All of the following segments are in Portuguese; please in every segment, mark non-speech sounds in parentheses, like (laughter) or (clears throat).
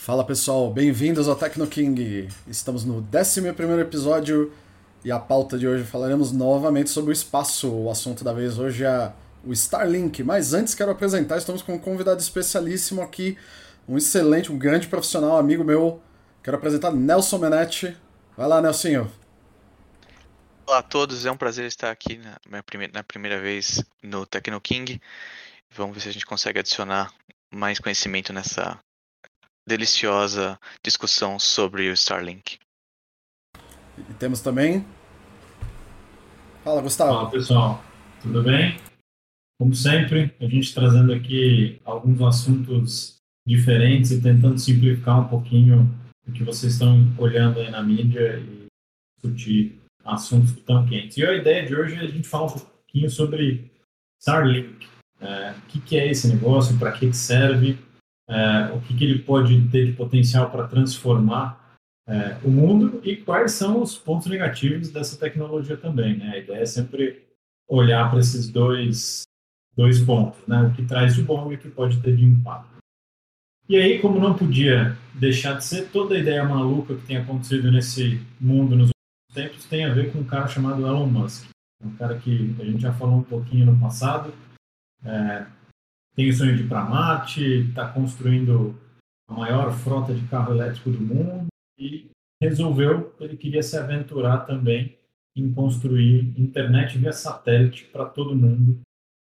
Fala pessoal, bem-vindos ao Tecno King. Estamos no 11 episódio e a pauta de hoje falaremos novamente sobre o espaço. O assunto da vez hoje é o Starlink. Mas antes quero apresentar, estamos com um convidado especialíssimo aqui, um excelente, um grande profissional, amigo meu. Quero apresentar Nelson Menetti. Vai lá, Nelsinho. Olá a todos, é um prazer estar aqui na, primeira, na primeira vez no Tecno King. Vamos ver se a gente consegue adicionar mais conhecimento nessa deliciosa discussão sobre o Starlink. E temos também. Fala, Gustavo. Fala, pessoal. Tudo bem? Como sempre, a gente trazendo aqui alguns assuntos diferentes e tentando simplificar um pouquinho o que vocês estão olhando aí na mídia e discutir assuntos que estão quentes. E a ideia de hoje é a gente falar um pouquinho sobre Starlink. É, o que, que, é esse negócio, para que, que serve, é, o que, que, ele pode ter de potencial para transformar é, o mundo e quais são os pontos negativos dessa tecnologia também. Né? A ideia é sempre olhar para esses dois, dois pontos, né? o que traz de bom e o que pode ter de impacto. E aí, como não podia deixar de ser, toda a ideia maluca que tem acontecido nesse mundo nos tempos tem a ver com um cara chamado Elon Musk. Um cara que a gente já falou um pouquinho no passado. É, tem o sonho de ir para Marte, está construindo a maior frota de carro elétrico do mundo e resolveu, ele queria se aventurar também em construir internet via satélite para todo mundo,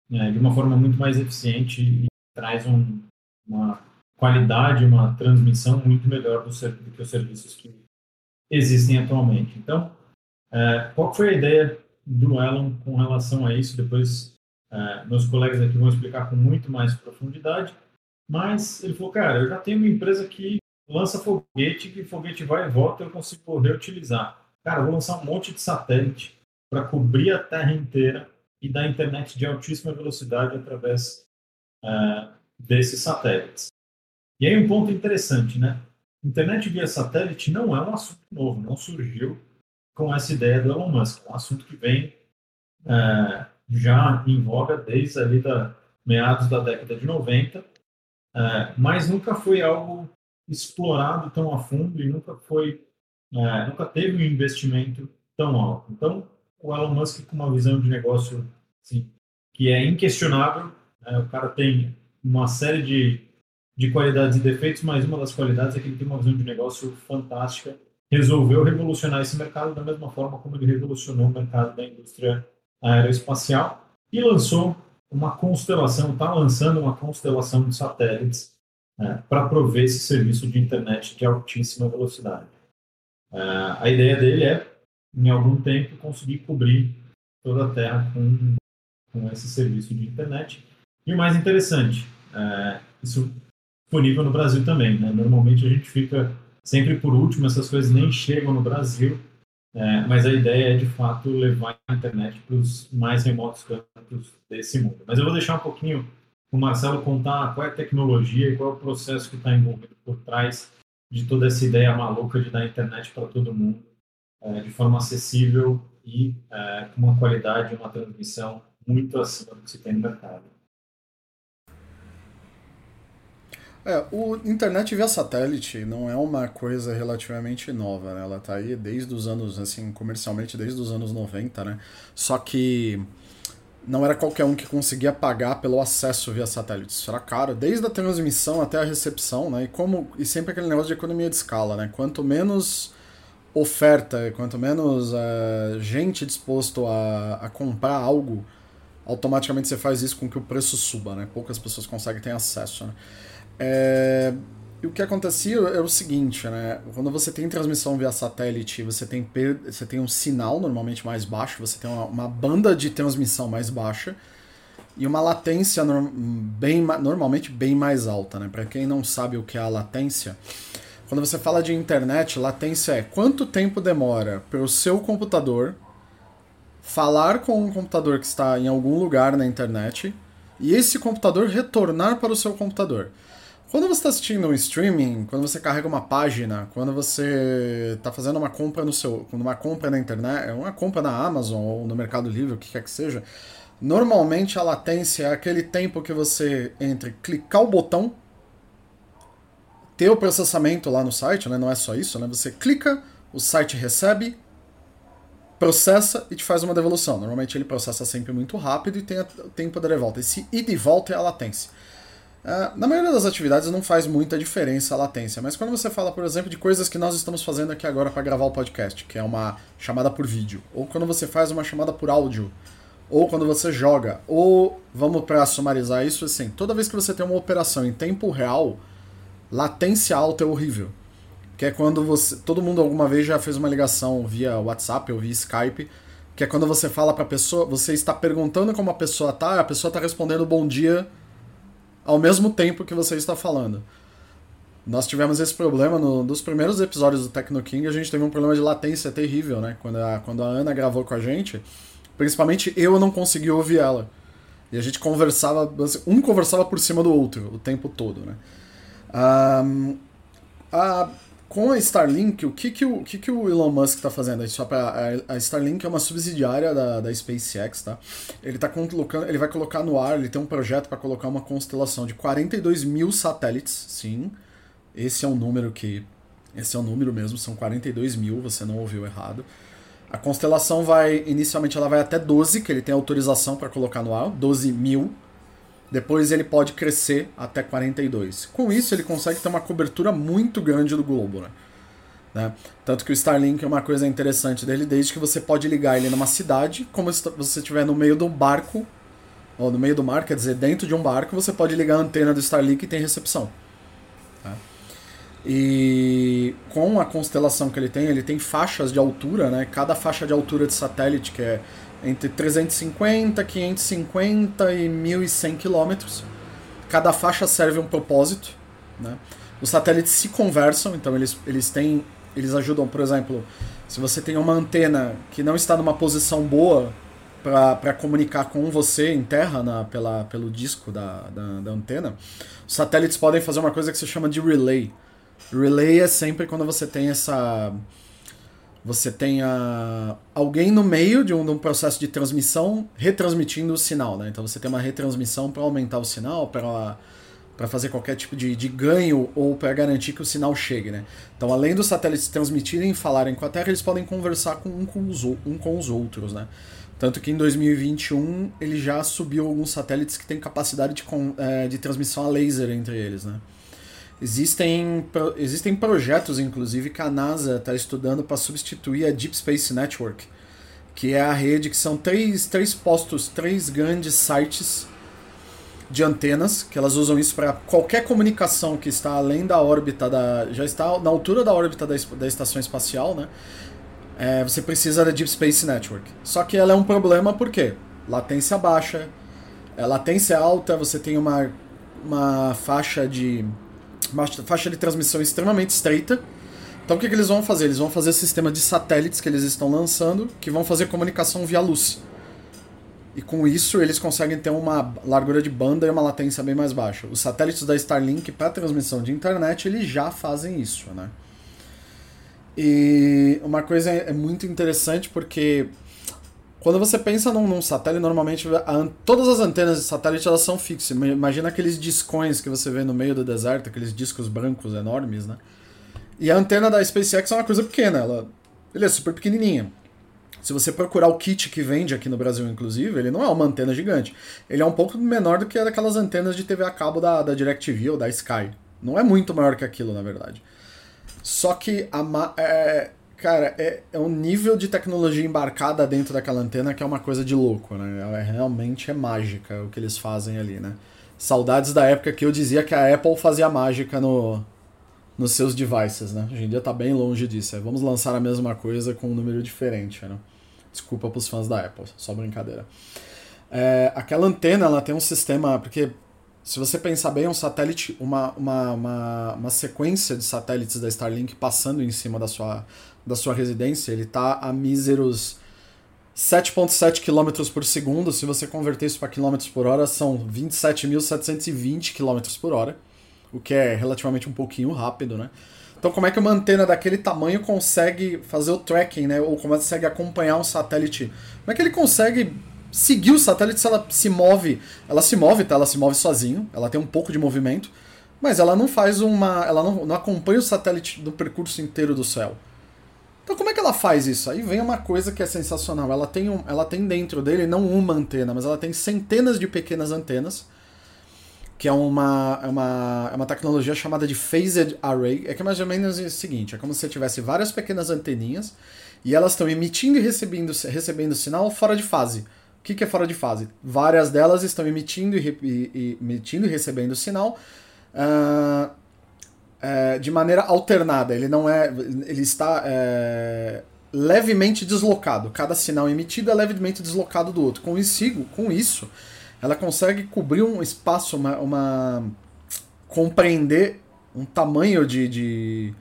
né, de uma forma muito mais eficiente e traz um, uma qualidade, uma transmissão muito melhor do, do que os serviços que existem atualmente. Então, é, qual foi a ideia do Elon com relação a isso? Depois, é, meus colegas aqui vão explicar com muito mais profundidade. Mas ele falou, cara, eu já tenho uma empresa que lança foguete, que foguete vai e volta, eu consigo reutilizar. Cara, vou lançar um monte de satélite para cobrir a Terra inteira e dar internet de altíssima velocidade através é, desses satélites. E aí um ponto interessante, né? Internet via satélite não é um assunto novo, não surgiu com essa ideia do Elon Musk. É um assunto que vem é, já em voga desde ali da meados da década de 90, é, mas nunca foi algo explorado tão a fundo e nunca foi, é, nunca teve um investimento tão alto. Então, o Elon Musk com uma visão de negócio assim, que é inquestionável, né? o cara tem uma série de de qualidades e defeitos, mas uma das qualidades é que ele tem uma visão de negócio fantástica. Resolveu revolucionar esse mercado da mesma forma como ele revolucionou o mercado da indústria aeroespacial e lançou uma constelação, está lançando uma constelação de satélites né, para prover esse serviço de internet de altíssima velocidade. Uh, a ideia dele é, em algum tempo, conseguir cobrir toda a Terra com, com esse serviço de internet. E o mais interessante, uh, isso disponível no Brasil também. Né? Normalmente a gente fica sempre por último, essas coisas nem chegam no Brasil, é, mas a ideia é de fato levar a internet para os mais remotos cantos desse mundo. Mas eu vou deixar um pouquinho o Marcelo contar qual é a tecnologia e qual é o processo que está envolvido por trás de toda essa ideia maluca de dar internet para todo mundo é, de forma acessível e é, com uma qualidade e uma transmissão muito acima do que se tem no mercado. É, o internet via satélite não é uma coisa relativamente nova, né? Ela está aí desde os anos, assim, comercialmente desde os anos 90, né? Só que não era qualquer um que conseguia pagar pelo acesso via satélite. Isso era caro, desde a transmissão até a recepção, né? E, como, e sempre aquele negócio de economia de escala, né? Quanto menos oferta, quanto menos uh, gente disposto a, a comprar algo, automaticamente você faz isso com que o preço suba, né? Poucas pessoas conseguem ter acesso, né? É, e o que acontecia é o seguinte, né? Quando você tem transmissão via satélite, você tem, per... você tem um sinal normalmente mais baixo, você tem uma, uma banda de transmissão mais baixa e uma latência bem, normalmente bem mais alta, né? Para quem não sabe o que é a latência, quando você fala de internet, latência é quanto tempo demora para o seu computador falar com um computador que está em algum lugar na internet e esse computador retornar para o seu computador. Quando você está assistindo um streaming, quando você carrega uma página, quando você está fazendo uma compra no seu, uma compra na internet, uma compra na Amazon ou no Mercado Livre, o que quer que seja, normalmente a latência é aquele tempo que você entre clicar o botão, ter o processamento lá no site, né? Não é só isso, né? Você clica, o site recebe, processa e te faz uma devolução. Normalmente ele processa sempre muito rápido e tem o tempo de volta. Esse ida e volta é a latência. Uh, na maioria das atividades não faz muita diferença a latência, mas quando você fala, por exemplo, de coisas que nós estamos fazendo aqui agora para gravar o podcast, que é uma chamada por vídeo, ou quando você faz uma chamada por áudio, ou quando você joga, ou vamos para sumarizar isso assim, toda vez que você tem uma operação em tempo real, latência alta é horrível. Que é quando você. Todo mundo alguma vez já fez uma ligação via WhatsApp ou via Skype. Que é quando você fala pra pessoa. Você está perguntando como a pessoa tá, a pessoa está respondendo bom dia ao mesmo tempo que você está falando. Nós tivemos esse problema no, nos primeiros episódios do Tecno King, a gente teve um problema de latência terrível, né? Quando a, quando a Ana gravou com a gente, principalmente eu não consegui ouvir ela. E a gente conversava, um conversava por cima do outro o tempo todo, né? Um, a, com a Starlink, o que, que, o, que, que o Elon Musk está fazendo? Só pra, a, Starlink é uma subsidiária da, da SpaceX, tá? Ele, tá colocando, ele vai colocar no ar, ele tem um projeto para colocar uma constelação de 42 mil satélites, sim. Esse é um número que. Esse é um número mesmo, são 42 mil, você não ouviu errado. A constelação vai. Inicialmente ela vai até 12, que ele tem autorização para colocar no ar, 12 mil. Depois ele pode crescer até 42. Com isso, ele consegue ter uma cobertura muito grande do globo. Né? Né? Tanto que o Starlink é uma coisa interessante dele, desde que você pode ligar ele numa cidade, como se você estiver no meio do barco, ou no meio do mar, quer dizer, dentro de um barco, você pode ligar a antena do Starlink e tem recepção. Tá? E com a constelação que ele tem, ele tem faixas de altura, né? Cada faixa de altura de satélite, que é entre 350, 550 e 1100 quilômetros. Cada faixa serve um propósito. Né? Os satélites se conversam, então eles, eles têm. Eles ajudam, por exemplo, se você tem uma antena que não está numa posição boa para comunicar com você em terra na, pela, pelo disco da, da, da antena, os satélites podem fazer uma coisa que se chama de relay. Relay é sempre quando você tem essa você tenha alguém no meio de um, de um, processo de transmissão retransmitindo o sinal. Né? Então você tem uma retransmissão para aumentar o sinal, para fazer qualquer tipo de, de ganho ou para garantir que o sinal chegue. Né? Então, além dos satélites transmitirem e falarem com a Terra, eles podem conversar com um com os, um com os outros. Né? Tanto que em 2021 ele já subiu alguns satélites que têm capacidade de, é, de transmissão a laser entre eles. Né? Existem, existem projetos, inclusive, que a NASA está estudando para substituir a Deep Space Network, que é a rede que são três, três postos, três grandes sites de antenas, que elas usam isso para qualquer comunicação que está além da órbita da. já está na altura da órbita da, da estação espacial, né? É, você precisa da Deep Space Network. Só que ela é um problema porque latência baixa, é, latência alta, você tem uma, uma faixa de faixa de transmissão extremamente estreita. Então o que, que eles vão fazer? Eles vão fazer sistema de satélites que eles estão lançando que vão fazer comunicação via luz. E com isso eles conseguem ter uma largura de banda e uma latência bem mais baixa. Os satélites da Starlink para transmissão de internet eles já fazem isso, né? E uma coisa é muito interessante porque quando você pensa num, num satélite, normalmente a, todas as antenas de satélite elas são fixas. Imagina aqueles discões que você vê no meio do deserto, aqueles discos brancos enormes, né? E a antena da SpaceX é uma coisa pequena, ela, ele é super pequenininha. Se você procurar o kit que vende aqui no Brasil, inclusive, ele não é uma antena gigante. Ele é um pouco menor do que aquelas antenas de TV a cabo da, da DirecTV ou da Sky. Não é muito maior que aquilo, na verdade. Só que a, é, Cara, é, é um nível de tecnologia embarcada dentro daquela antena que é uma coisa de louco, né? É, realmente é mágica o que eles fazem ali, né? Saudades da época que eu dizia que a Apple fazia mágica no, nos seus devices, né? Hoje em dia tá bem longe disso. É, vamos lançar a mesma coisa com um número diferente, né? Desculpa pros fãs da Apple, só brincadeira. É, aquela antena, ela tem um sistema, porque se você pensar bem, um satélite, uma, uma, uma, uma sequência de satélites da Starlink passando em cima da sua da sua residência, ele está a míseros 7.7 km por segundo. Se você converter isso para quilômetros por hora, são 27.720 km por hora, o que é relativamente um pouquinho rápido, né? Então, como é que uma antena daquele tamanho consegue fazer o tracking, né? Ou como consegue acompanhar um satélite? Como é que ele consegue seguir o satélite se ela se move? Ela se move, tá? Ela se move sozinho, ela tem um pouco de movimento, mas ela não faz uma. Ela não, não acompanha o satélite do percurso inteiro do céu. Então como é que ela faz isso? Aí vem uma coisa que é sensacional. Ela tem, um, ela tem dentro dele não uma antena, mas ela tem centenas de pequenas antenas, que é uma, é uma, é uma tecnologia chamada de Phased Array. É que é mais ou menos o seguinte, é como se você tivesse várias pequenas anteninhas e elas estão emitindo e recebendo, recebendo sinal fora de fase. O que, que é fora de fase? Várias delas estão emitindo e, e, e emitindo e recebendo sinal uh, de maneira alternada. Ele não é. Ele está uh, levemente deslocado. Cada sinal emitido é levemente deslocado do outro. Com isso, com isso ela consegue cobrir um espaço, uma, uma compreender um tamanho de, de,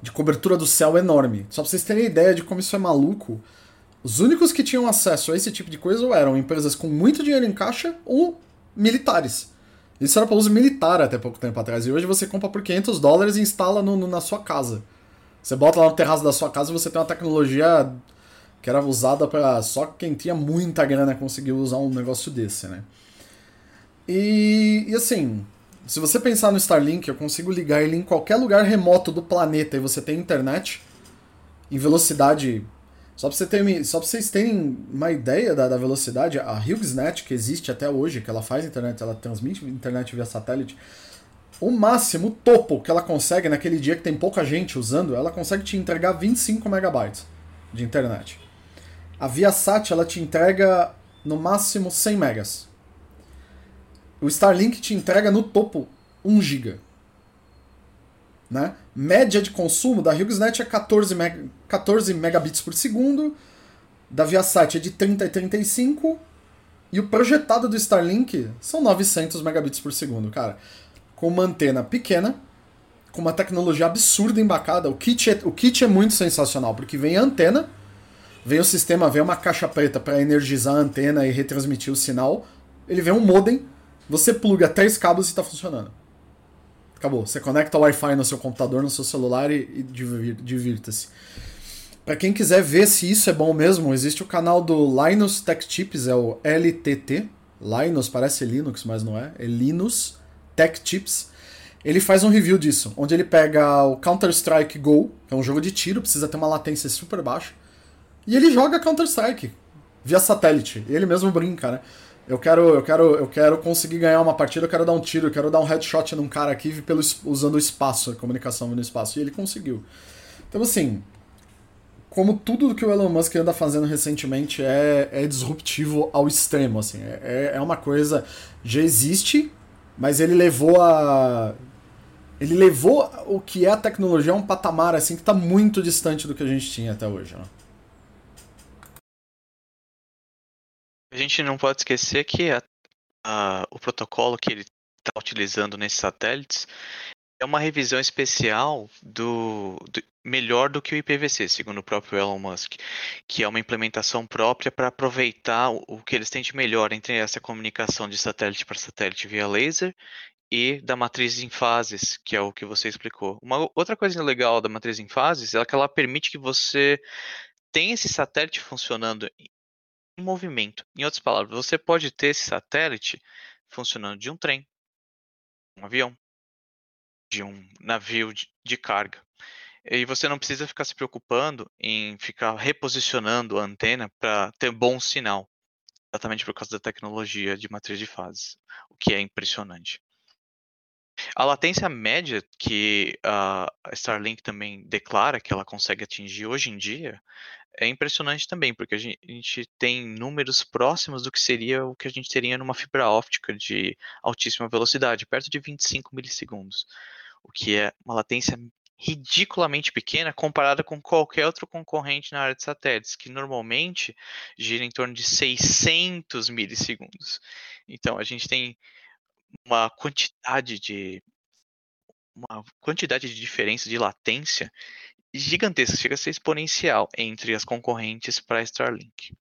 de cobertura do céu enorme. Só pra vocês terem ideia de como isso é maluco. Os únicos que tinham acesso a esse tipo de coisa eram empresas com muito dinheiro em caixa ou militares. Isso era para uso militar até pouco tempo atrás. E hoje você compra por 500 dólares e instala no, no, na sua casa. Você bota lá no terraço da sua casa e você tem uma tecnologia que era usada para só quem tinha muita grana conseguiu usar um negócio desse, né? E, e assim, se você pensar no Starlink, eu consigo ligar ele em qualquer lugar remoto do planeta e você tem internet em velocidade só pra, você ter, só pra vocês terem uma ideia da, da velocidade, a HughesNet, que existe até hoje, que ela faz internet, ela transmite internet via satélite, o máximo, o topo que ela consegue naquele dia que tem pouca gente usando, ela consegue te entregar 25 megabytes de internet. A Viasat, ela te entrega no máximo 100 megas. O Starlink te entrega no topo 1 giga. Né? Média de consumo da HughesNet é 14, meg 14 megabits por segundo, da Viasat é de 30 e 35, e o projetado do Starlink são 900 megabits por segundo, cara. Com uma antena pequena, com uma tecnologia absurda embacada. O kit é, o kit é muito sensacional, porque vem a antena, vem o sistema, vem uma caixa preta para energizar a antena e retransmitir o sinal. Ele vem um modem, você pluga três cabos e está funcionando. Acabou. Você conecta o Wi-Fi no seu computador, no seu celular e, e divirta-se. Para quem quiser ver se isso é bom mesmo, existe o canal do Linus Tech Tips, é o LTT. Linus parece Linux, mas não é. É Linus Tech Tips. Ele faz um review disso, onde ele pega o Counter-Strike Go, que é um jogo de tiro, precisa ter uma latência super baixa, e ele joga Counter-Strike via satélite. Ele mesmo brinca, né? Eu quero, eu quero, eu quero conseguir ganhar uma partida, eu quero dar um tiro, eu quero dar um headshot num cara aqui pelo, usando o espaço, a comunicação no espaço. E ele conseguiu. Então, assim, como tudo que o Elon Musk anda fazendo recentemente é, é disruptivo ao extremo, assim. É, é uma coisa. Já existe, mas ele levou a. Ele levou o que é a tecnologia a um patamar assim que está muito distante do que a gente tinha até hoje. Né? A gente não pode esquecer que a, a, o protocolo que ele está utilizando nesses satélites é uma revisão especial do, do, melhor do que o IPVC, segundo o próprio Elon Musk, que é uma implementação própria para aproveitar o, o, que eles têm de melhor entre essa comunicação de satélite para satélite via laser e da matriz em fases, que é o que você explicou. Uma outra coisa legal da matriz em fases é que ela permite que você tenha esse satélite funcionando em movimento. Em outras palavras, você pode ter esse satélite funcionando de um trem, um avião, de um navio de, carga. E você não precisa ficar se preocupando em ficar reposicionando a antena para ter bom sinal, exatamente por causa da tecnologia de matriz de fases, o que é impressionante. A latência média que a Starlink também declara que ela consegue atingir hoje em dia é impressionante também, porque a gente, a gente, tem números próximos do que seria o que a gente teria numa fibra óptica de altíssima velocidade, perto de 25 milissegundos, o que é uma latência ridiculamente pequena comparada com qualquer outro concorrente na área de satélites, que normalmente gira em torno de 600 milissegundos. Então a gente tem uma quantidade de uma quantidade de diferença de latência gigantesca, chega a ser exponencial entre as concorrentes para Starlink.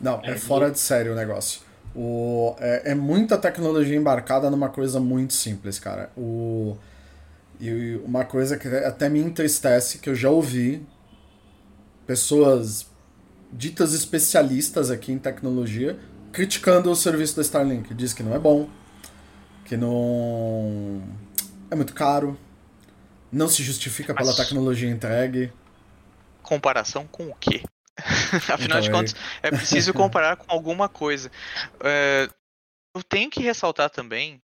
Não, é, é fora de sério o negócio. O, é, é, muita tecnologia embarcada numa coisa muito simples, cara. O, e uma coisa que até me entristece, que eu já ouvi pessoas ditas especialistas aqui em tecnologia criticando o serviço da Starlink. Diz que não é bom, que não é muito caro, não se justifica Mas... pela tecnologia entregue. Comparação com o quê? (laughs) Afinal então, de contas, é... é preciso (laughs) comparar com alguma coisa. É, eu tenho que ressaltar também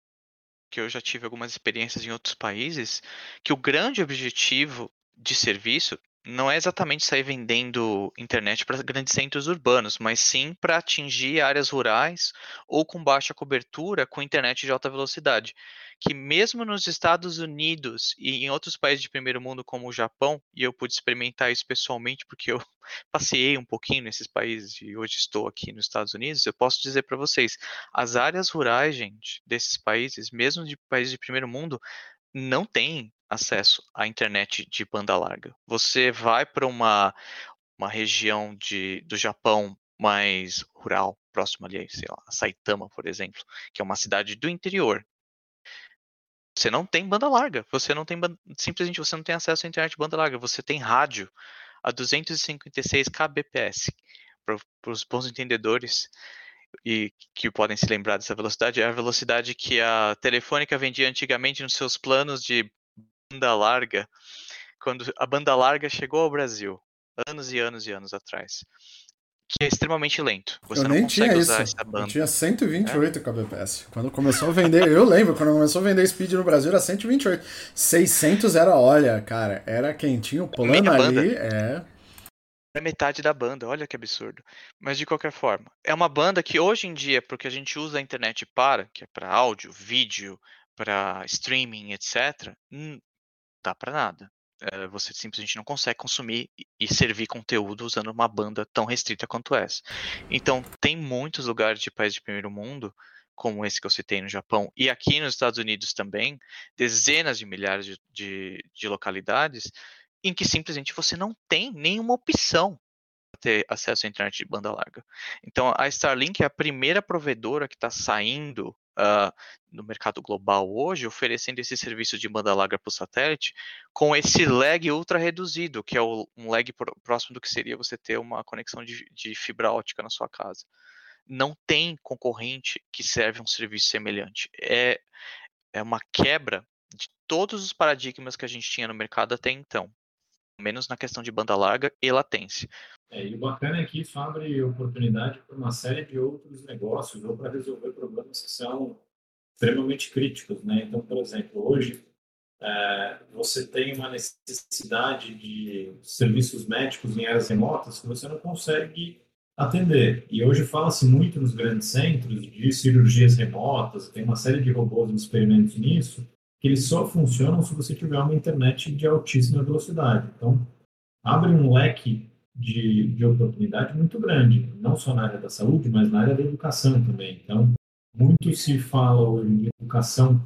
que eu já tive algumas experiências em outros países, que o grande objetivo de serviço não é exatamente sair vendendo internet para grandes centros urbanos, mas sim para atingir áreas rurais ou com baixa cobertura com internet de alta velocidade. Que mesmo nos Estados Unidos e em outros países de primeiro mundo como o Japão, e eu pude experimentar isso pessoalmente porque eu (laughs) passei um pouquinho nesses países e hoje estou aqui nos Estados Unidos, eu posso dizer para vocês, as áreas rurais, gente, desses países, mesmo de países de primeiro mundo, não têm acesso à internet de banda larga. Você vai para uma, uma região de, do Japão mais rural, próximo ali, sei lá, Saitama, por exemplo, que é uma cidade do interior. Você não tem banda larga, você não tem simplesmente você não tem acesso à internet de banda larga, você tem rádio a 256 kbps. Para os bons entendedores, e que podem se lembrar dessa velocidade, é a velocidade que a Telefônica vendia antigamente nos seus planos de banda larga, quando a banda larga chegou ao Brasil, anos e anos e anos atrás. Que é extremamente lento. Você eu não nem tinha isso. Eu tinha 128 é? kbps. Quando começou a vender, eu lembro, quando começou a vender speed no Brasil era 128. 600 era, olha, cara, era quem tinha o plano ali, é é metade da banda, olha que absurdo. Mas de qualquer forma, é uma banda que hoje em dia, porque a gente usa a internet para, que é para áudio, vídeo, para streaming, etc., dá para nada. É, você simplesmente não consegue consumir e servir conteúdo usando uma banda tão restrita quanto essa. Então, tem muitos lugares de países de primeiro mundo, como esse que eu citei no Japão, e aqui nos Estados Unidos também, dezenas de milhares de, de, de localidades em que simplesmente você não tem nenhuma opção para ter acesso à internet de banda larga. Então, a Starlink é a primeira provedora que está saindo uh, no mercado global hoje, oferecendo esse serviço de banda larga para o satélite, com esse lag ultra reduzido, que é o, um lag próximo do que seria você ter uma conexão de, de fibra ótica na sua casa. Não tem concorrente que serve um serviço semelhante. É, é uma quebra de todos os paradigmas que a gente tinha no mercado até então menos na questão de banda larga e latência. É, e o bacana é que isso abre oportunidade para uma série de outros negócios ou para resolver problemas que são extremamente críticos. Né? Então, por exemplo, hoje é, você tem uma necessidade de serviços médicos em áreas remotas que você não consegue atender. E hoje fala-se muito nos grandes centros de cirurgias remotas, tem uma série de robôs experimentos nisso, que eles só funcionam se você tiver uma internet de altíssima velocidade. Então, abre um leque de, de oportunidade muito grande, não só na área da saúde, mas na área da educação também. Então, muito se fala hoje de educação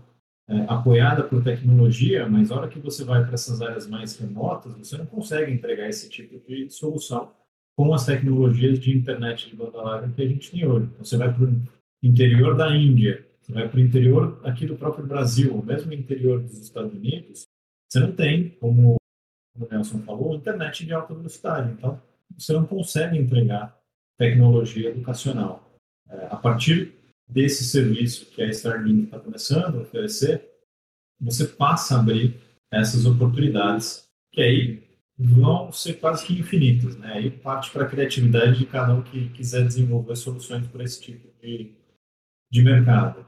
é, apoiada por tecnologia, mas na hora que você vai para essas áreas mais remotas, você não consegue entregar esse tipo de solução com as tecnologias de internet de banda larga que a gente tem hoje. Então, você vai para o interior da Índia, vai para o interior aqui do próprio Brasil, ou mesmo interior dos Estados Unidos, você não tem, como o Nelson falou, internet de alta velocidade. Então, você não consegue entregar tecnologia educacional. É, a partir desse serviço que a Starlink está começando a oferecer, você passa a abrir essas oportunidades, que aí vão ser quase que infinitas. Né? Aí parte para a criatividade de cada um que quiser desenvolver soluções para esse tipo de, de mercado.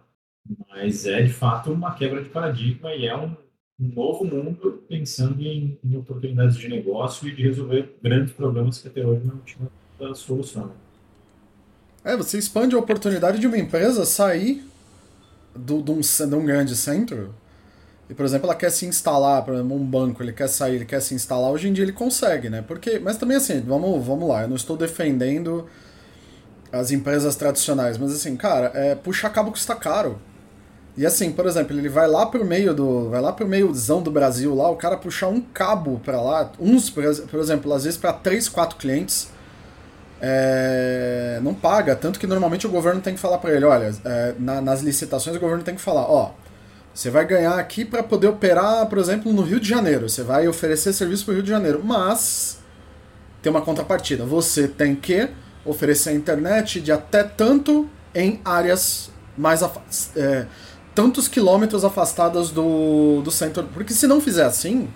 Mas é, de fato, uma quebra de paradigma e é um, novo mundo pensando em, em, oportunidades de negócio e de resolver grandes problemas que até hoje não tinham solução. É, você expande a oportunidade de uma empresa sair do, de, um, de um grande centro e, por exemplo, ela quer se instalar, por exemplo, um banco, ele quer sair, ele quer se instalar, hoje em dia ele consegue, né? Porque, mas também assim, vamos, vamos lá, eu não estou defendendo as empresas tradicionais, mas assim, cara, é, puxar cabo custa caro. E assim, por exemplo, ele vai lá pro meio do. Vai lá pro meiozão do Brasil lá, o cara puxar um cabo para lá, uns, por exemplo, às vezes para três, quatro clientes, é, não paga. Tanto que normalmente o governo tem que falar para ele, olha, é, na, nas licitações o governo tem que falar, ó, você vai ganhar aqui para poder operar, por exemplo, no Rio de Janeiro. Você vai oferecer serviço pro Rio de Janeiro. Mas tem uma contrapartida. Você tem que oferecer a internet de até tanto em áreas mais é, tantos quilômetros afastadas do, do centro. Porque se não fizer assim,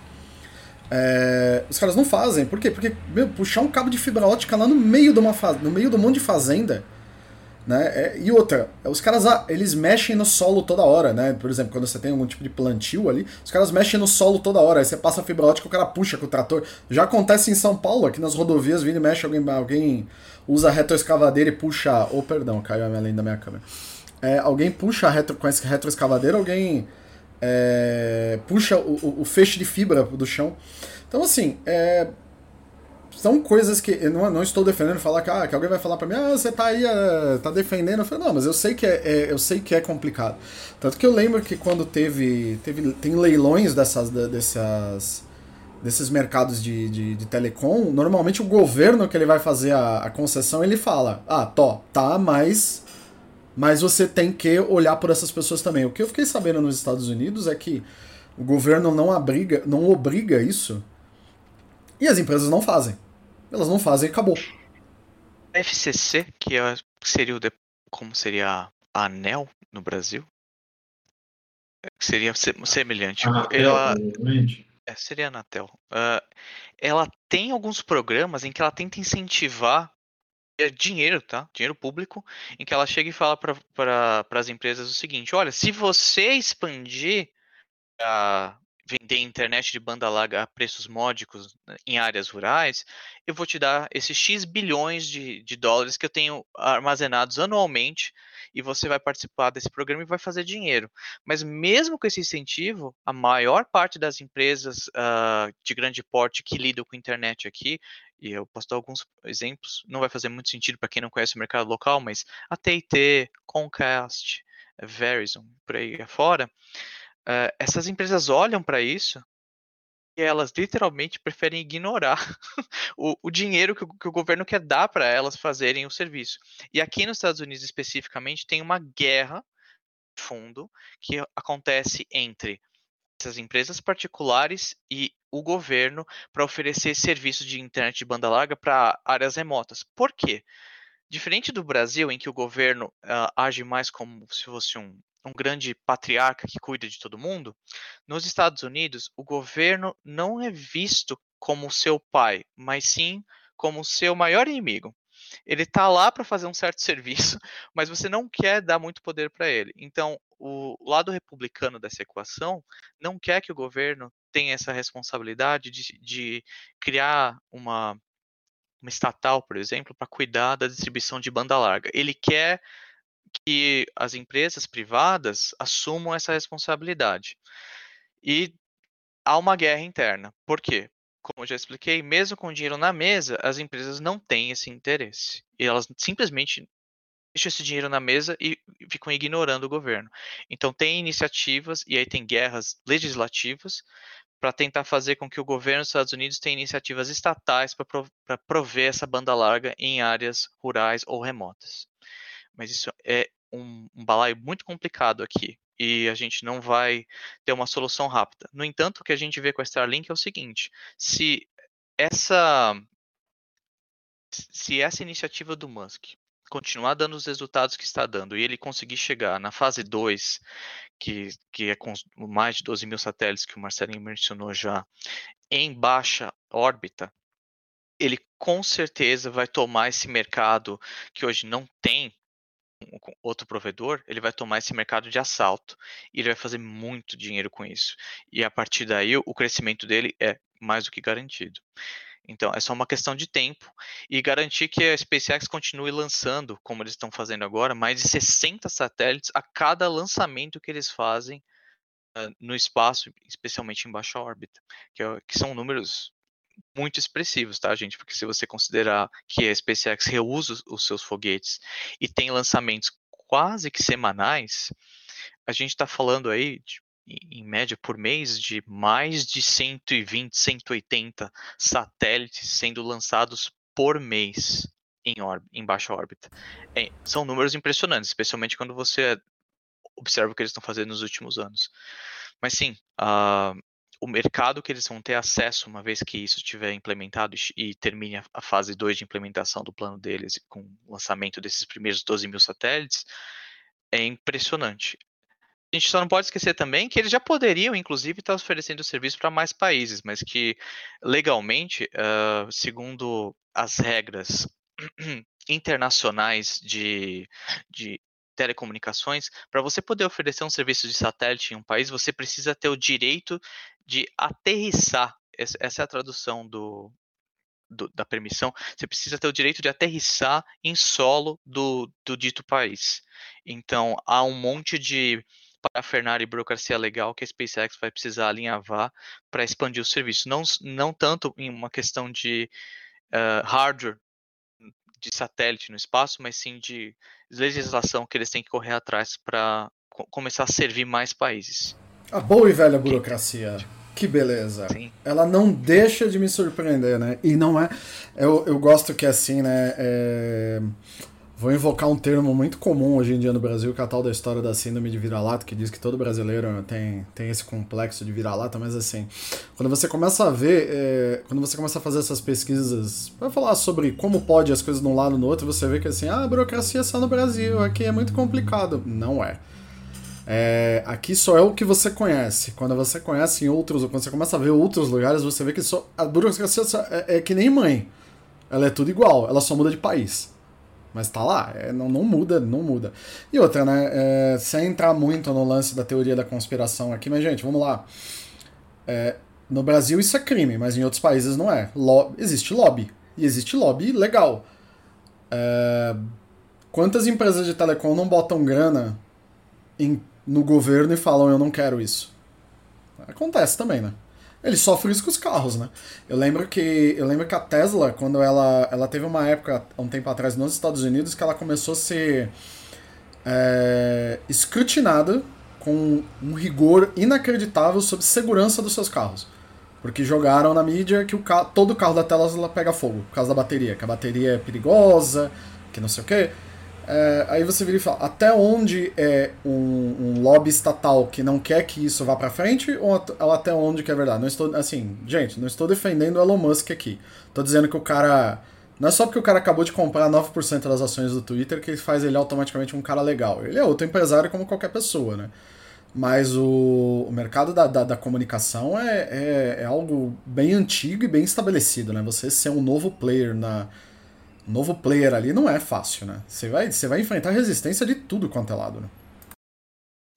é, os caras não fazem. Por quê? Porque meu, puxar um cabo de fibra ótica lá no meio de uma no meio do monte de fazenda. Né? É, e outra, os caras ah, eles mexem no solo toda hora, né? Por exemplo, quando você tem algum tipo de plantio ali, os caras mexem no solo toda hora. Aí você passa a fibra ótica, o cara puxa com o trator. Já acontece em São Paulo, aqui nas rodovias, vindo e mexe, alguém, alguém usa retroescavadeira e puxa. Oh, perdão, caiu a minha da minha câmera. É, alguém puxa retro, com esse retroescavadeira, alguém é, puxa o, o, feixe de fibra do chão. Então, assim, é, são coisas que eu não, não estou defendendo falar que, ah, que alguém vai falar para mim, ah, você tá aí, uh, tá defendendo. Eu falei, não, mas eu sei que é, é, eu sei que é complicado. Tanto que eu lembro que quando teve, teve tem leilões dessas, dessas desses mercados de, de, de, telecom, normalmente o governo que ele vai fazer a, a concessão, ele fala, ah, tó, tá, mas mas você tem que olhar por essas pessoas também. O que eu fiquei sabendo nos Estados Unidos é que o governo não abriga, não obriga isso e as empresas não fazem. Elas não fazem e acabou. A FCC, que é, seria o de, como seria a ANEL no Brasil, seria semelhante. Anatel, ela, é, seria a Anatel. Uh, ela tem alguns programas em que ela tenta incentivar é dinheiro, tá? Dinheiro público, em que ela chega e fala para as empresas o seguinte: olha, se você expandir a vender internet de banda larga a preços módicos né, em áreas rurais, eu vou te dar esses X bilhões de, de dólares que eu tenho armazenados anualmente e você vai participar desse programa e vai fazer dinheiro. Mas mesmo com esse incentivo, a maior parte das empresas uh, de grande porte que lidam com internet aqui, e eu posso dar alguns exemplos, não vai fazer muito sentido para quem não conhece o mercado local, mas a TIT, Comcast, Verizon, por aí afora, uh, essas empresas olham para isso e elas literalmente preferem ignorar (laughs) o, o, dinheiro que o, que o, governo quer dar para elas fazerem o serviço. E aqui nos Estados Unidos especificamente tem uma guerra de fundo que acontece entre essas empresas particulares e o governo para oferecer serviços de internet de banda larga para áreas remotas. Por quê? Diferente do Brasil, em que o governo uh, age mais como se fosse um, um grande patriarca que cuida de todo mundo, nos Estados Unidos, o governo não é visto como seu pai, mas sim como seu maior inimigo. Ele está lá para fazer um certo (laughs) serviço, mas você não quer dar muito poder para ele. Então, o lado republicano dessa equação não quer que o governo tenha essa responsabilidade de, de criar uma, uma estatal, por exemplo, para cuidar da distribuição de banda larga. Ele quer que as empresas privadas assumam essa responsabilidade. E há uma guerra interna. Por quê? Como eu já expliquei, mesmo com dinheiro na mesa, as empresas não têm esse interesse. E elas simplesmente deixam esse dinheiro na mesa e ficam ignorando o governo. Então, tem iniciativas, e aí tem guerras legislativas, para tentar fazer com que o governo dos Estados Unidos tenha iniciativas estatais para prover essa banda larga em áreas rurais ou remotas mas isso é um, um balaio muito complicado aqui e a gente não vai ter uma solução rápida. No entanto, o que a gente vê com a Starlink é o seguinte: se essa se essa iniciativa do Musk continuar dando os resultados que está dando e ele conseguir chegar na fase 2, que, que é com mais de 12 mil satélites que o Marcelinho mencionou já, em baixa órbita, ele com certeza vai tomar esse mercado que hoje não tem com outro provedor, ele vai tomar esse mercado de assalto e ele vai fazer muito dinheiro com isso. E a partir daí, o crescimento dele é mais do que garantido. Então, é só uma questão de tempo e garantir que a SpaceX continue lançando, como eles estão fazendo agora, mais de 60 satélites a cada lançamento que eles fazem uh, no espaço, especialmente em baixa órbita, que, é, que são números muito expressivos, tá, gente? Porque se você considerar que a SpaceX reusa os seus foguetes e tem lançamentos quase que semanais, a gente está falando aí, de, em média, por mês, de mais de 120, 180 satélites sendo lançados por mês em, em baixa órbita. É, são números impressionantes, especialmente quando você observa o que eles estão fazendo nos últimos anos. Mas sim, uh, o mercado que eles vão ter acesso uma vez que isso estiver implementado e termine a fase 2 de implementação do plano deles com o lançamento desses primeiros 12 mil satélites é impressionante. A gente só não pode esquecer também que eles já poderiam, inclusive, estar oferecendo serviço para mais países, mas que legalmente, uh, segundo as regras (clears throat) internacionais de, de telecomunicações, para você poder oferecer um serviço de satélite em um país, você precisa ter o direito de aterrissar. Essa é a tradução do, do, da permissão. Você precisa ter o direito de aterrissar em solo do, do dito país. Então, há um monte de parafernália e burocracia legal que a SpaceX vai precisar alinhavar para expandir o serviço. Não, não tanto em uma questão de uh, hardware de satélite no espaço, mas sim de legislação que eles têm que correr atrás para co começar a servir mais países. A boa e velha burocracia. Que beleza. Sim. Ela não deixa de me surpreender, né? E não é. Eu, eu gosto que assim, né? É Vou invocar um termo muito comum hoje em dia no Brasil, que é a tal da história da síndrome de vira-lata, que diz que todo brasileiro tem, tem esse complexo de vira-lata, mas assim, quando você começa a ver, é, quando você começa a fazer essas pesquisas para falar sobre como pode as coisas de um lado no outro, você vê que assim, ah, a burocracia é só no Brasil, aqui é muito complicado. Não é. É, aqui só é o que você conhece. Quando você conhece em outros, quando você começa a ver outros lugares, você vê que só, a burocracia é, é que nem mãe. Ela é tudo igual, ela só muda de país. Mas tá lá, é, não, não muda, não muda. E outra, né? É, sem entrar muito no lance da teoria da conspiração aqui, mas, gente, vamos lá. É, no Brasil isso é crime, mas em outros países não é. Lo existe lobby. E existe lobby legal. É, quantas empresas de telecom não botam grana em, no governo e falam eu não quero isso? Acontece também, né? Ele sofre isso com os carros, né? Eu lembro que eu lembro que a Tesla, quando ela, ela teve uma época, um tempo atrás, nos Estados Unidos, que ela começou a ser é, escrutinada com um rigor inacreditável sobre segurança dos seus carros. Porque jogaram na mídia que o carro, todo carro da Tesla pega fogo por causa da bateria, que a bateria é perigosa, que não sei o quê. É, aí você vira e fala, até onde é um, um, lobby estatal que não quer que isso vá para frente ou até onde que é verdade? Não estou, assim, gente, não estou defendendo o Elon Musk aqui. Estou dizendo que o cara... Não é só porque o cara acabou de comprar 9% das ações do Twitter que faz ele automaticamente um cara legal. Ele é outro empresário como qualquer pessoa, né? Mas o, o mercado da, da, da comunicação é, é, é algo bem antigo e bem estabelecido, né? Você ser um novo player na novo player ali não é fácil, né? Você vai, você vai enfrentar resistência de tudo quanto é lado, né?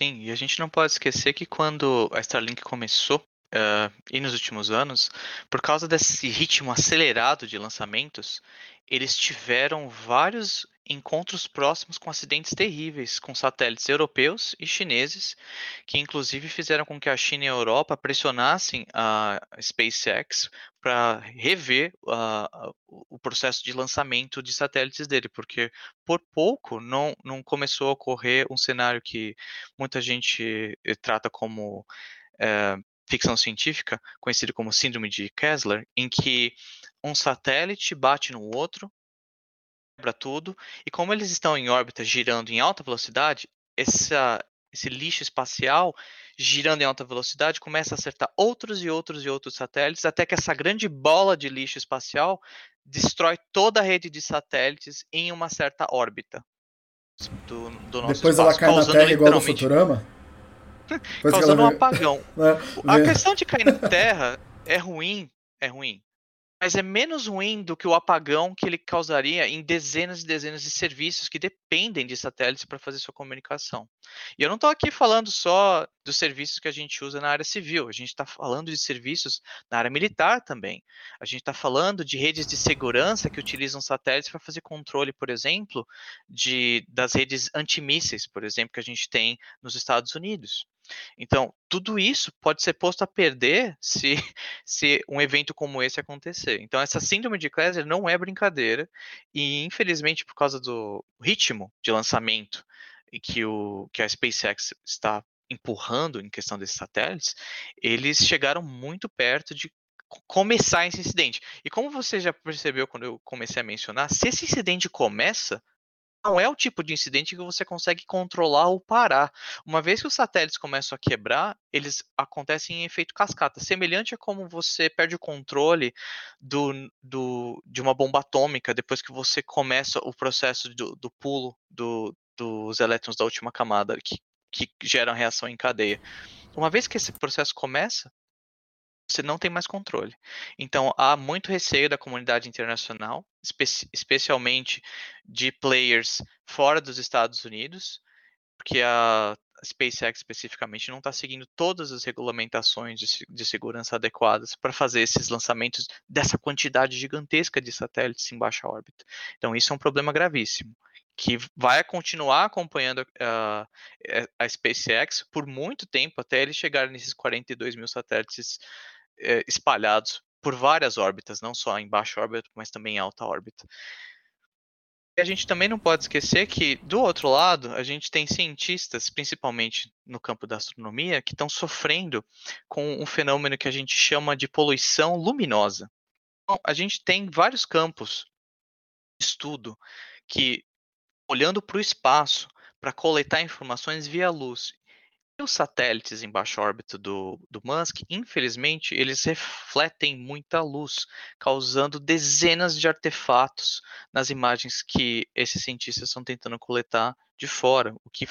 Sim, e a gente não pode esquecer que quando a Starlink começou, uh, e nos últimos anos, por causa desse ritmo acelerado de lançamentos, eles tiveram vários encontros próximos com acidentes terríveis com satélites europeus e chineses, que inclusive fizeram com que a China e a Europa pressionassem a SpaceX para rever uh, o processo de lançamento de satélites dele, porque por pouco não, não começou a ocorrer um cenário que muita gente eh, trata como uh, ficção científica, conhecido como síndrome de Kessler, em que um satélite bate no outro, quebra tudo, e como eles estão em órbita girando em alta velocidade, essa, esse lixo espacial girando em alta velocidade começa a acertar outros e outros e outros satélites, até que essa grande bola de lixo espacial destrói toda a rede de satélites em uma certa órbita do, do nosso Depois espaço, ela cai na Terra igual no Futurama? (laughs) causando um apagão. (laughs) É, a questão de cair na (laughs) Terra é ruim, é ruim mas é menos ruim do que o apagão que ele causaria em dezenas e dezenas de serviços que dependem de satélites para fazer sua comunicação. E eu não estou aqui falando só dos serviços que a gente usa na área civil, a gente está falando de serviços na área militar também. A gente está falando de redes de segurança que utilizam satélites para fazer controle, por exemplo, de, das redes antimísseis, por exemplo, que a gente tem nos Estados Unidos. Então, tudo isso pode ser posto a perder se, (laughs) se um evento como esse acontecer. Então, essa síndrome de Kessler não é brincadeira e, infelizmente, por causa do ritmo de lançamento que, o, que a SpaceX está empurrando em questão desses satélites, eles chegaram muito perto de começar esse incidente. E como você já percebeu quando eu comecei a mencionar, se esse incidente começa, não é o tipo de incidente que você consegue controlar ou parar. Uma vez que os satélites começam a quebrar, eles acontecem em efeito cascata, semelhante a como você perde o controle do, do, de uma bomba atômica depois que você começa o processo do, do pulo do, dos elétrons da última camada, que, que geram reação em cadeia. Uma vez que esse processo começa, você não tem mais controle. Então há muito receio da comunidade internacional, espe especialmente de players fora dos Estados Unidos, porque a SpaceX especificamente não está seguindo todas as regulamentações de, de segurança adequadas para fazer esses lançamentos dessa quantidade gigantesca de satélites em baixa órbita. Então isso é um problema gravíssimo que vai continuar acompanhando uh, a SpaceX por muito tempo até eles chegarem nesses 42 mil satélites é, espalhados por várias órbitas, não só em baixa órbita, mas também em alta órbita. E a gente também não pode esquecer que, do outro lado, a gente tem cientistas, principalmente no campo da astronomia, que estão sofrendo com um fenômeno que a gente chama de poluição luminosa. Então, a gente tem vários campos de estudo que, olhando para o espaço, para coletar informações via luz os satélites em baixa órbita do, do Musk, infelizmente, eles refletem muita luz, causando dezenas de artefatos nas imagens que esses cientistas estão tentando coletar de fora, o que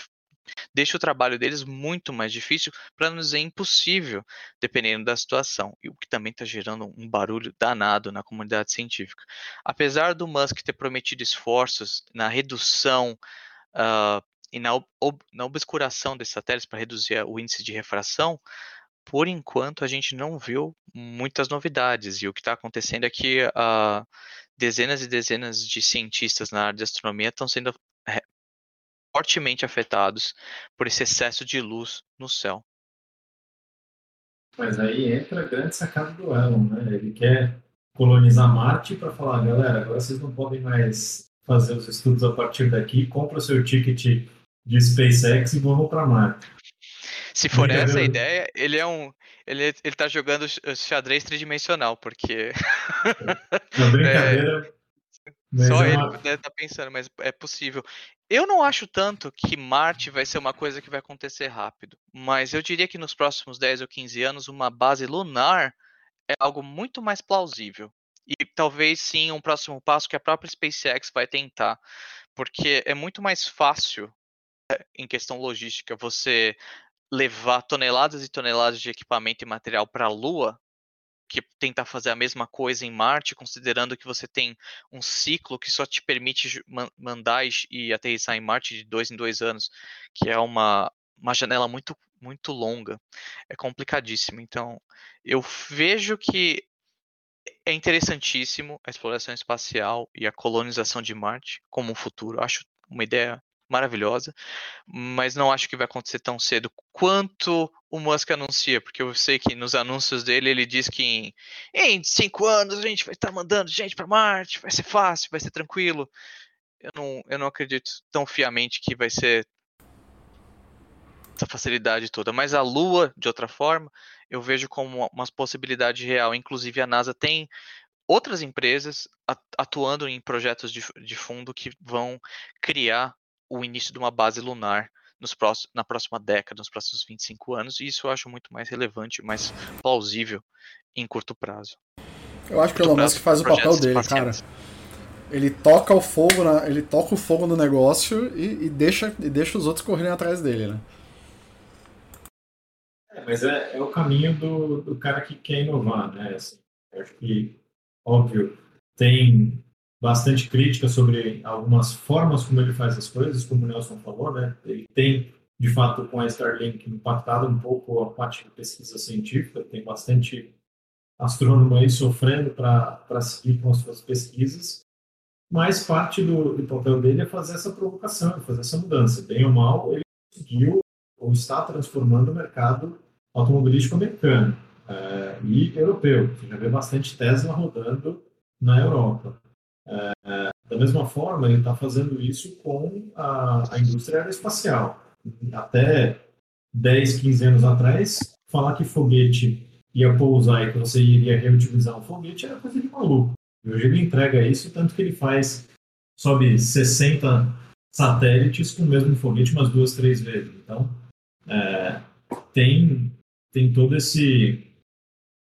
deixa o trabalho deles muito mais difícil, para não dizer impossível, dependendo da situação, e o que também está gerando um barulho danado na comunidade científica. Apesar do Musk ter prometido esforços na redução uh, e na, ob, na obscuração desses satélites para reduzir o índice de refração, por enquanto a gente não viu muitas novidades. E o que está acontecendo é que uh, dezenas e dezenas de cientistas na área de astronomia estão sendo é, fortemente afetados por esse excesso de luz no céu. Mas aí entra a grande sacada do Elon, né? Ele quer colonizar Marte para falar, galera, agora vocês não podem mais fazer os estudos a partir daqui, compra o seu ticket de SpaceX e vamos para Marte. Se for essa a ideia, ele é um. Ele, ele tá jogando xadrez tridimensional, porque. (laughs) Na brincadeira. é, só é uma... ele deve estar tá pensando, mas é possível. Eu não acho tanto que Marte vai ser uma coisa que vai acontecer rápido, mas eu diria que nos próximos 10 ou 15 anos, uma base lunar é algo muito mais plausível. E talvez sim um próximo passo que a própria SpaceX vai tentar, porque é muito mais fácil em questão logística, você levar toneladas e toneladas de equipamento e material para a Lua, que tentar fazer a mesma coisa em Marte, considerando que você tem um ciclo que só te permite mandar e aterrissar em Marte de dois em dois anos, que é uma, uma janela muito, muito longa. É complicadíssimo. Então, eu vejo que é interessantíssimo a exploração espacial e a colonização de Marte como um futuro. Acho uma ideia maravilhosa, mas não acho que vai acontecer tão cedo quanto o Musk anuncia, porque eu sei que nos anúncios dele ele diz que em, em cinco anos a gente vai estar mandando gente para Marte, vai ser fácil, vai ser tranquilo. Eu não, eu não acredito tão fiamente que vai ser essa facilidade toda, mas a Lua, de outra forma, eu vejo como uma possibilidade real. Inclusive a NASA tem outras empresas atuando em projetos de, de fundo que vão criar o início de uma base lunar nos próximos, na próxima década, nos próximos 25 anos, e isso eu acho muito mais relevante, mais plausível em curto prazo. Eu acho que o Elon Musk faz o papel dele, cara. Ele toca o fogo, na, ele toca o fogo no negócio e, e, deixa, e deixa os outros correrem atrás dele, né? É, mas é, é o caminho do, do cara que quer inovar, né? Assim, eu acho que, óbvio, tem bastante crítica sobre algumas formas como ele faz as coisas, como o Nelson falou, né? Ele tem, de fato, com a Starlink impactado um pouco a parte de pesquisa científica, tem bastante astrônomo aí sofrendo para seguir com as suas pesquisas, mas parte do, do, papel dele é fazer essa provocação, fazer essa mudança. Bem ou mal, ele conseguiu ou está transformando o mercado automobilístico americano é, e europeu. Você já vê bastante Tesla rodando na Europa. É, da mesma forma, ele está fazendo isso com a, a, indústria aeroespacial. Até 10, 15 anos atrás, falar que foguete ia pousar e que você iria reutilizar um foguete era coisa de maluco. Hoje ele entrega isso, tanto que ele faz, sobe 60 satélites com o mesmo foguete umas duas, três vezes. Então, é, tem, tem todo esse,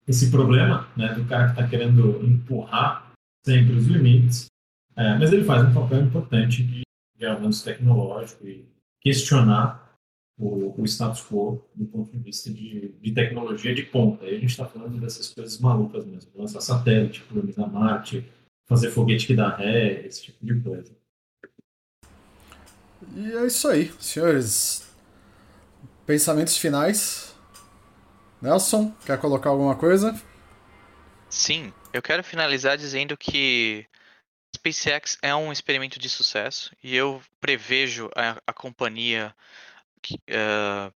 esse problema né, do cara que está querendo empurrar sempre os limites, é, mas ele faz um papel importante de, de avanço tecnológico e questionar o, o, status quo do ponto de vista de, de tecnologia de ponta. E a gente está falando dessas coisas malucas mesmo, lançar satélite, colonizar Marte, fazer foguete que dá ré, esse tipo de coisa. E é isso aí, senhores. Pensamentos finais. Nelson, quer colocar alguma coisa? Sim, eu quero finalizar dizendo que SpaceX é um experimento de sucesso e eu prevejo a, a companhia uh,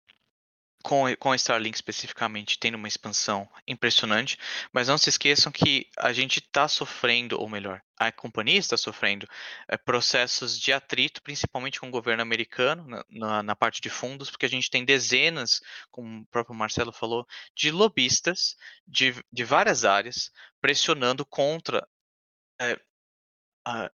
com, com a Starlink especificamente tendo uma expansão impressionante, mas não se esqueçam que a gente está sofrendo, ou melhor, a companhia está sofrendo é, processos de atrito, principalmente com o governo americano, na, na, na, parte de fundos, porque a gente tem dezenas, como o próprio Marcelo falou, de lobistas de, de várias áreas pressionando contra é, a,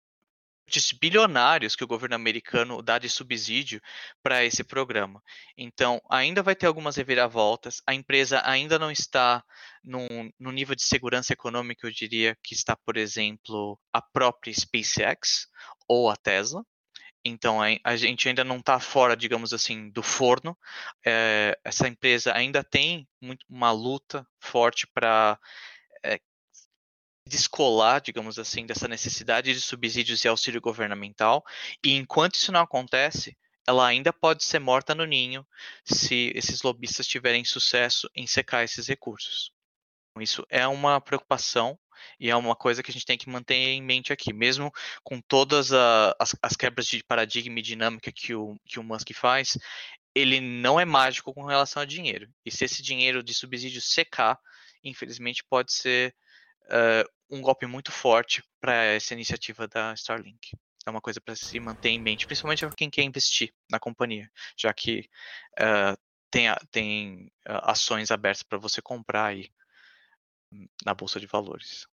bilionários que o governo americano dá de subsídio para esse programa. Então, ainda vai ter algumas reviravoltas. A empresa ainda não está no nível de segurança econômica, eu diria que está, por exemplo, a própria SpaceX ou a Tesla. Então, a gente ainda não está fora, digamos assim, do forno. É, essa empresa ainda tem uma luta forte para descolar, digamos assim, dessa necessidade de subsídios e auxílio governamental, e enquanto isso não acontece, ela ainda pode ser morta no ninho se esses lobistas tiverem sucesso em secar esses recursos. Então, isso é uma preocupação e é uma coisa que a gente tem que manter em mente aqui, mesmo com todas a, as, as, quebras de paradigma e dinâmica que o, que o Musk faz, ele não é mágico com relação a dinheiro. E se esse dinheiro de subsídio secar, infelizmente pode ser uh, um golpe muito forte para essa iniciativa da Starlink. É uma coisa para se manter em mente, principalmente para quem quer investir na companhia, já que uh, tem, tem uh, ações abertas para você comprar aí na Bolsa de Valores.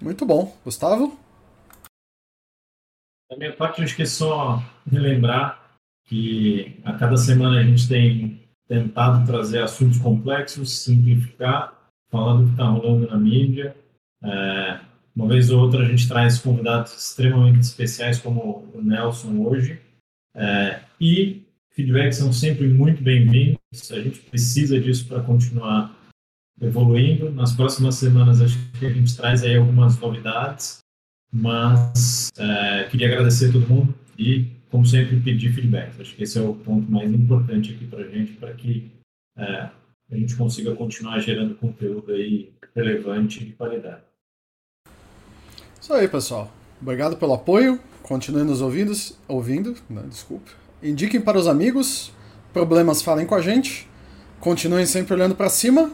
Muito bom. Gustavo? Da minha parte, eu acho que é só relembrar que a cada semana a gente tem tentado trazer assuntos complexos, simplificar, falar do que está rolando na mídia é, uma vez ou outra a gente traz convidados extremamente especiais como o Nelson hoje. É, e feedbacks são sempre muito bem-vindos. A gente precisa disso para continuar evoluindo. Nas próximas semanas acho que a gente traz aí algumas novidades, mas é, queria agradecer a todo mundo e, como sempre, pedir feedback. Acho que esse é o ponto mais importante aqui para a gente, para que é, a gente consiga continuar gerando conteúdo aí relevante e de qualidade. Isso aí, pessoal. Obrigado pelo apoio. Continuem nos ouvindo, ouvindo, né, desculpe. Indiquem para os amigos. Problemas falem com a gente. Continuem sempre olhando para cima.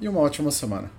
E uma ótima semana.